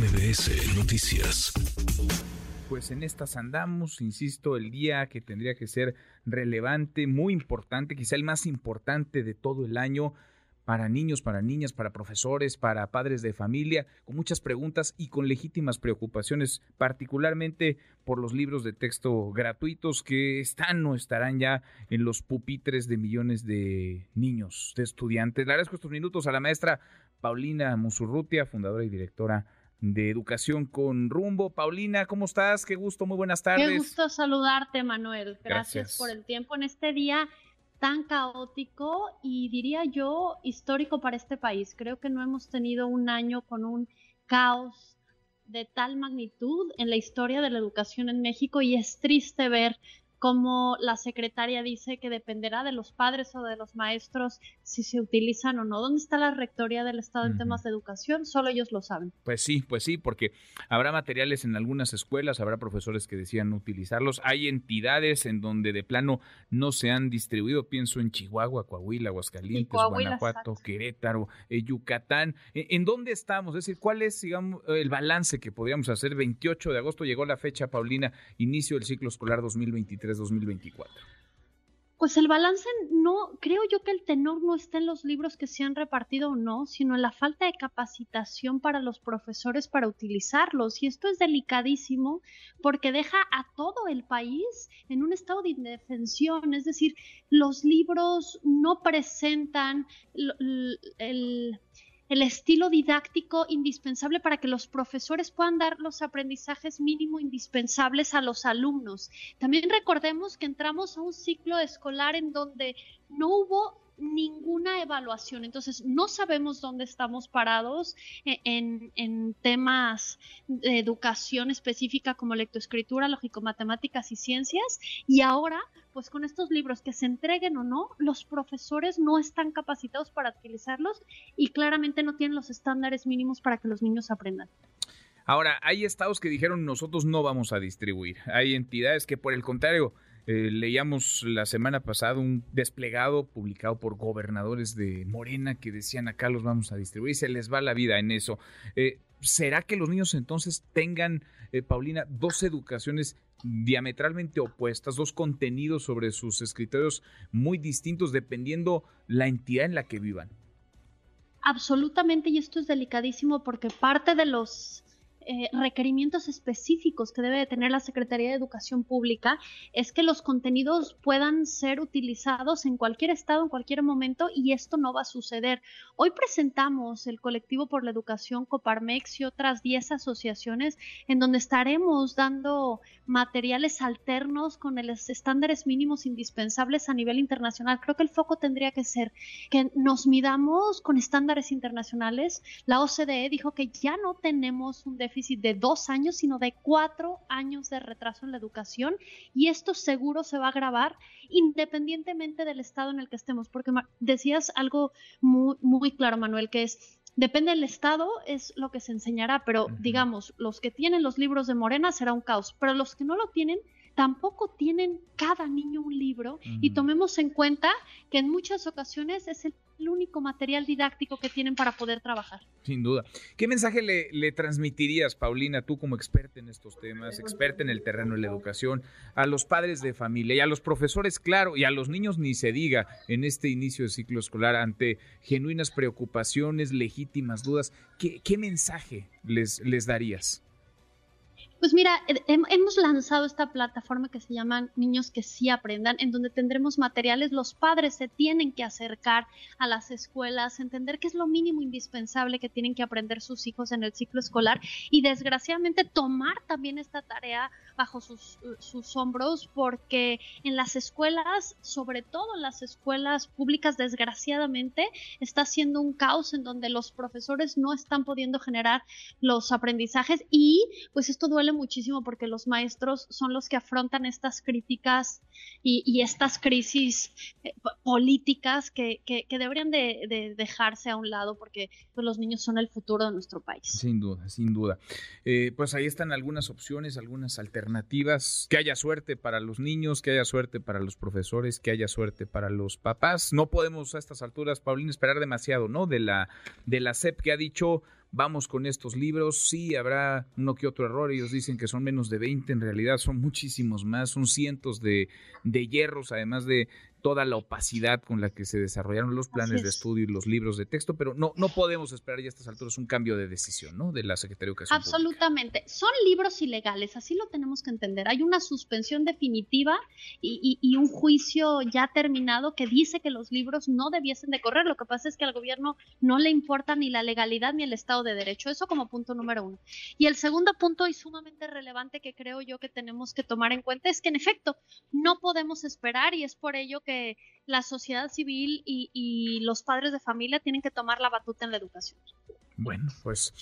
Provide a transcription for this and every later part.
MBS Noticias. Pues en estas andamos, insisto, el día que tendría que ser relevante, muy importante, quizá el más importante de todo el año para niños, para niñas, para profesores, para padres de familia, con muchas preguntas y con legítimas preocupaciones, particularmente por los libros de texto gratuitos que están o estarán ya en los pupitres de millones de niños, de estudiantes. Le agradezco estos minutos a la maestra Paulina Musurrutia, fundadora y directora de Educación con Rumbo. Paulina, ¿cómo estás? Qué gusto, muy buenas tardes. Qué gusto saludarte, Manuel. Gracias, por el tiempo en este día tan caótico y diría yo histórico para este país. Creo que no hemos tenido un año con un caos de tal magnitud en la historia de la educación en México y es triste ver como la secretaria dice que dependerá de los padres o de los maestros si se utilizan o no. ¿Dónde está la rectoría del Estado en temas de educación? Solo ellos lo saben. Pues sí, pues sí, porque habrá materiales en algunas escuelas, habrá profesores que decían utilizarlos. Hay entidades en donde de plano no se han distribuido. Pienso en Chihuahua, Coahuila, Aguascalientes, Guanajuato, Querétaro, eh, Yucatán. ¿En, ¿En dónde estamos? Es decir, ¿cuál es, digamos, el balance que podríamos hacer? 28 de agosto llegó la fecha, Paulina, inicio del ciclo escolar 2023. 2024? Pues el balance no, creo yo que el tenor no está en los libros que se han repartido o no, sino en la falta de capacitación para los profesores para utilizarlos. Y esto es delicadísimo porque deja a todo el país en un estado de indefensión. Es decir, los libros no presentan el el estilo didáctico indispensable para que los profesores puedan dar los aprendizajes mínimo indispensables a los alumnos. También recordemos que entramos a un ciclo escolar en donde no hubo ninguna evaluación. Entonces, no sabemos dónde estamos parados e-, en, temas de educación específica como lectoescritura, lógico-matemáticas y ciencias. Y ahora, pues con estos libros que se entreguen o no, los profesores no están capacitados para utilizarlos y claramente no tienen los estándares mínimos para que los niños aprendan. Ahora, hay estados que dijeron nosotros no vamos a distribuir. Hay entidades que por el contrario eh, leíamos la semana pasada un desplegado publicado por gobernadores de Morena que decían acá los vamos a distribuir y se les va la vida en eso. Eh, ¿Será que los niños entonces tengan, eh, Paulina, dos educaciones diametralmente opuestas, dos contenidos sobre sus escritorios muy distintos dependiendo la entidad en la que vivan? Absolutamente, y esto es delicadísimo porque parte de los eh, requerimientos específicos que debe de tener la Secretaría de Educación Pública es que los contenidos puedan ser utilizados en cualquier estado, en cualquier momento, y esto no va a suceder. Hoy presentamos el colectivo por la educación Coparmex y otras 10 asociaciones en donde estaremos dando materiales alternos con los estándares mínimos indispensables a nivel internacional. Creo que el foco tendría que ser que nos midamos con estándares internacionales. La OCDE dijo que ya no tenemos un déficit de dos años, sino de cuatro años de retraso en la educación. Y esto seguro se va a agravar independientemente del estado en el que estemos, porque decías algo muy, muy claro, Manuel, que es depende del estado, es lo que se enseñará, pero digamos, los que tienen los libros de Morena será un caos, pero los que no lo tienen tampoco tienen cada niño un libro. Y tomemos en cuenta que en muchas ocasiones es el, único material didáctico que tienen para poder trabajar. Sin duda. ¿Qué mensaje le, transmitirías, Paulina, tú como experta en estos temas, experta en el terreno de la educación, a los padres de familia y a los profesores, claro, y a los niños ni se diga en este inicio de ciclo escolar ante genuinas preocupaciones, legítimas dudas? ¿Qué, qué mensaje les, les darías? Pues mira, hemos lanzado esta plataforma que se llama Niños que sí aprendan, en donde tendremos materiales. Los padres se tienen que acercar a las escuelas, entender qué es lo mínimo indispensable que tienen que aprender sus hijos en el ciclo escolar y desgraciadamente tomar también esta tarea bajo sus, sus hombros, porque en las escuelas, sobre todo en las escuelas públicas, desgraciadamente, está siendo un caos en donde los profesores no están pudiendo generar los aprendizajes y pues esto duele muchísimo porque los maestros son los que afrontan estas críticas y, estas crisis eh, políticas que, deberían de, dejarse a un lado porque pues, los niños son el futuro de nuestro país. Sin duda, sin duda. Eh, pues ahí están algunas opciones, algunas alternativas. Que haya suerte para los niños, que haya suerte para los profesores, que haya suerte para los papás. No podemos a estas alturas, Paulina, esperar demasiado, ¿no? De la, de la SEP que ha dicho vamos con estos libros. Sí, habrá uno que otro error. Ellos dicen que son menos de 20, en realidad son muchísimos más, son cientos de, de hierros, además de toda la opacidad con la que se desarrollaron los planes de estudio y los libros de texto, pero no, no podemos esperar ya a estas alturas un cambio de decisión, ¿no? De la Secretaría de Educación. Absolutamente. Son libros ilegales, así lo tenemos que entender. Hay una suspensión definitiva y, y, un juicio ya terminado que dice que los libros no debiesen de correr. Lo que pasa es que al gobierno no le importa ni la legalidad ni el Estado de Derecho. Eso como punto número uno. Y el segundo punto y sumamente relevante que creo yo que tenemos que tomar en cuenta es que en efecto no podemos esperar y es por ello que la sociedad civil y, los padres de familia tienen que tomar la batuta en la educación. Bueno, pues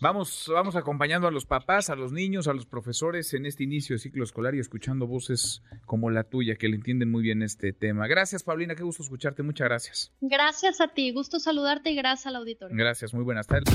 vamos, vamos acompañando a los papás, a los niños, a los profesores en este inicio de ciclo escolar y escuchando voces como la tuya que le entienden muy bien este tema. Gracias, Paulina, qué gusto escucharte, muchas gracias. Gracias a ti, gusto saludarte y gracias al auditorio. Gracias, muy buenas tardes.